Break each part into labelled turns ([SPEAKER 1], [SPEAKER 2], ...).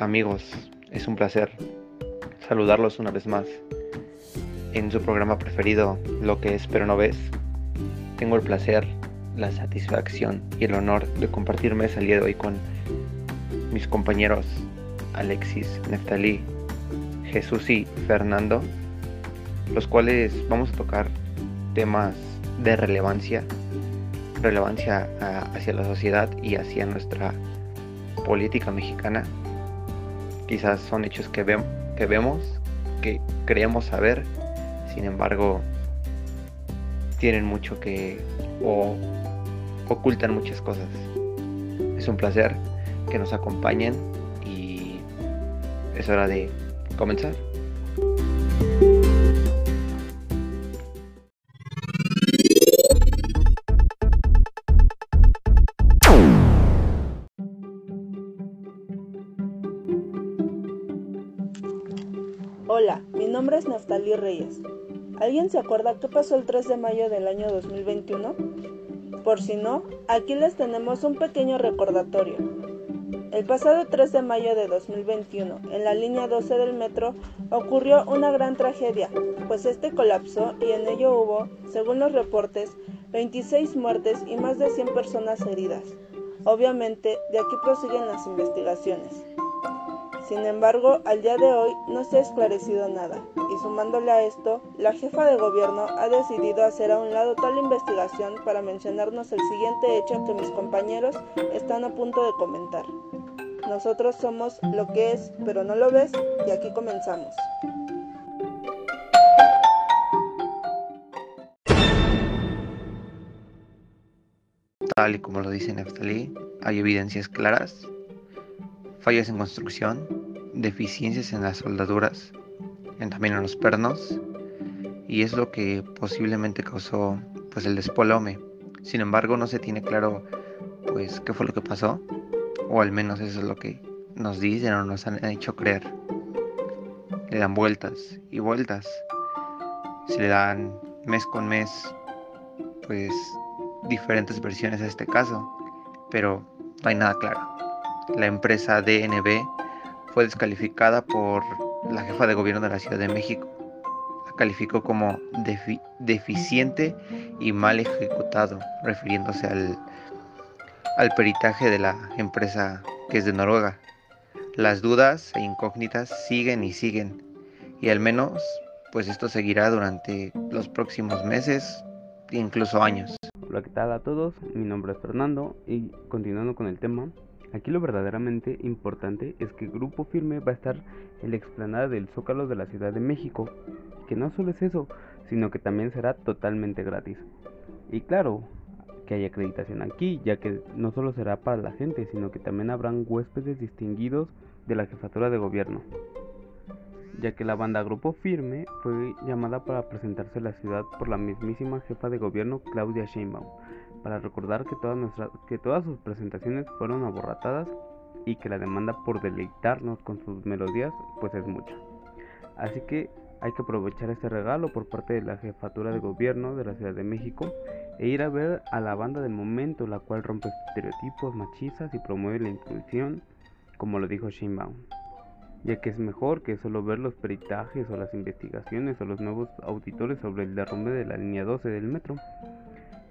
[SPEAKER 1] Amigos, es un placer saludarlos una vez más en su programa preferido, Lo que es pero no ves. Tengo el placer, la satisfacción y el honor de compartir mesa el día de hoy con mis compañeros Alexis, Neftalí, Jesús y Fernando, los cuales vamos a tocar temas de relevancia, relevancia ah, hacia la sociedad y hacia nuestra política mexicana quizás son hechos que, que vemos, que creemos saber, sin embargo, tienen mucho que o ocultan muchas cosas. Es un placer que nos acompañen y es hora de comenzar.
[SPEAKER 2] Hola, mi nombre es Naftalí Reyes. ¿Alguien se acuerda qué pasó el 3 de mayo del año 2021? Por si no, aquí les tenemos un pequeño recordatorio. El pasado 3 de mayo de 2021, en la línea 12 del metro, ocurrió una gran tragedia, pues este colapsó y en ello hubo, según los reportes, 26 muertes y más de 100 personas heridas. Obviamente, de aquí prosiguen las investigaciones. Sin embargo, al día de hoy no se ha esclarecido nada, y sumándole a esto, la jefa de gobierno ha decidido hacer a un lado tal investigación para mencionarnos el siguiente hecho que mis compañeros están a punto de comentar. Nosotros somos lo que es, pero no lo ves, y aquí comenzamos.
[SPEAKER 1] Tal y como lo dice Neftali, hay evidencias claras, fallas en construcción, deficiencias en las soldaduras, en, también en los pernos, y es lo que posiblemente causó pues el despolome. Sin embargo, no se tiene claro pues qué fue lo que pasó, o al menos eso es lo que nos dicen o nos han hecho creer. Le dan vueltas y vueltas. Se le dan mes con mes pues diferentes versiones a este caso, pero no hay nada claro. La empresa DNB fue descalificada por la jefa de gobierno de la Ciudad de México. La calificó como deficiente y mal ejecutado, refiriéndose al, al peritaje de la empresa que es de Noruega. Las dudas e incógnitas siguen y siguen, y al menos pues esto seguirá durante los próximos meses e incluso años.
[SPEAKER 3] Hola, ¿qué tal a todos? Mi nombre es Fernando y continuando con el tema, Aquí lo verdaderamente importante es que Grupo Firme va a estar en la explanada del Zócalo de la Ciudad de México, que no solo es eso, sino que también será totalmente gratis. Y claro, que hay acreditación aquí, ya que no solo será para la gente, sino que también habrán huéspedes distinguidos de la jefatura de gobierno, ya que la banda Grupo Firme fue llamada para presentarse en la ciudad por la mismísima jefa de gobierno Claudia Sheinbaum para recordar que todas, nuestras, que todas sus presentaciones fueron aborratadas y que la demanda por deleitarnos con sus melodías pues es mucha. Así que hay que aprovechar este regalo por parte de la jefatura de gobierno de la Ciudad de México e ir a ver a la banda del momento, la cual rompe estereotipos machistas y promueve la inclusión, como lo dijo Sheinbaum. Ya que es mejor que solo ver los peritajes o las investigaciones o los nuevos auditores sobre el derrumbe de la línea 12 del metro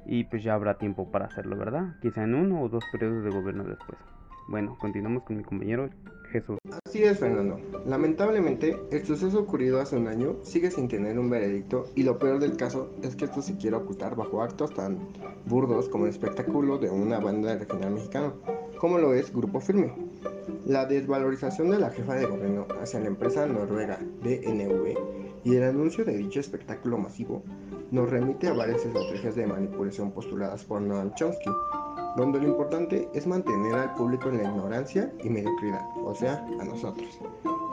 [SPEAKER 3] y pues ya habrá tiempo para hacerlo, ¿verdad? Quizá en uno o dos periodos de gobierno después. Bueno, continuamos con mi compañero Jesús.
[SPEAKER 4] Así es, Fernando. Lamentablemente, el suceso ocurrido hace un año sigue sin tener un veredicto y lo peor del caso es que esto se quiere ocultar bajo actos tan burdos como el espectáculo de una banda regional mexicana, como lo es Grupo Firme. La desvalorización de la jefa de gobierno hacia la empresa noruega DNV y el anuncio de dicho espectáculo masivo nos remite a varias estrategias de manipulación postuladas por Noam Chomsky, donde lo importante es mantener al público en la ignorancia y mediocridad, o sea, a nosotros.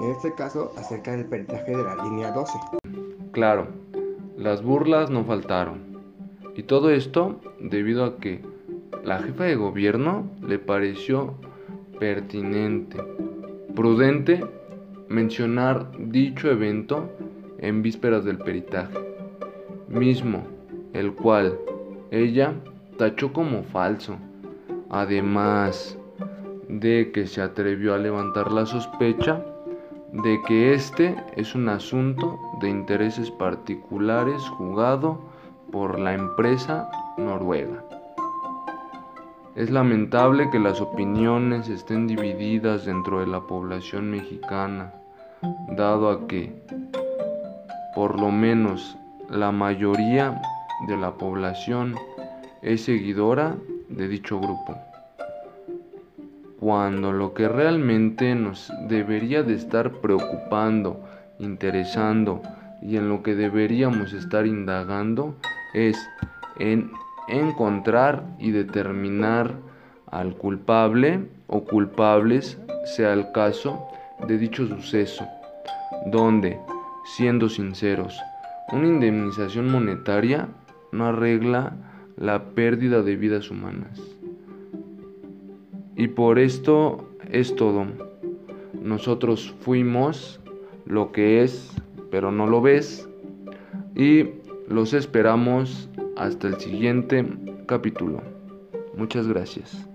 [SPEAKER 4] En este caso, acerca del peritaje de la línea 12.
[SPEAKER 5] Claro, las burlas no faltaron. Y todo esto debido a que la jefa de gobierno le pareció pertinente, prudente mencionar dicho evento en vísperas del peritaje mismo, el cual ella tachó como falso. Además de que se atrevió a levantar la sospecha de que este es un asunto de intereses particulares jugado por la empresa noruega. Es lamentable que las opiniones estén divididas dentro de la población mexicana, dado a que por lo menos la mayoría de la población es seguidora de dicho grupo. Cuando lo que realmente nos debería de estar preocupando, interesando y en lo que deberíamos estar indagando es en encontrar y determinar al culpable o culpables, sea el caso, de dicho suceso, donde, siendo sinceros, una indemnización monetaria no arregla la pérdida de vidas humanas. Y por esto es todo. Nosotros fuimos lo que es, pero no lo ves. Y los esperamos hasta el siguiente capítulo. Muchas gracias.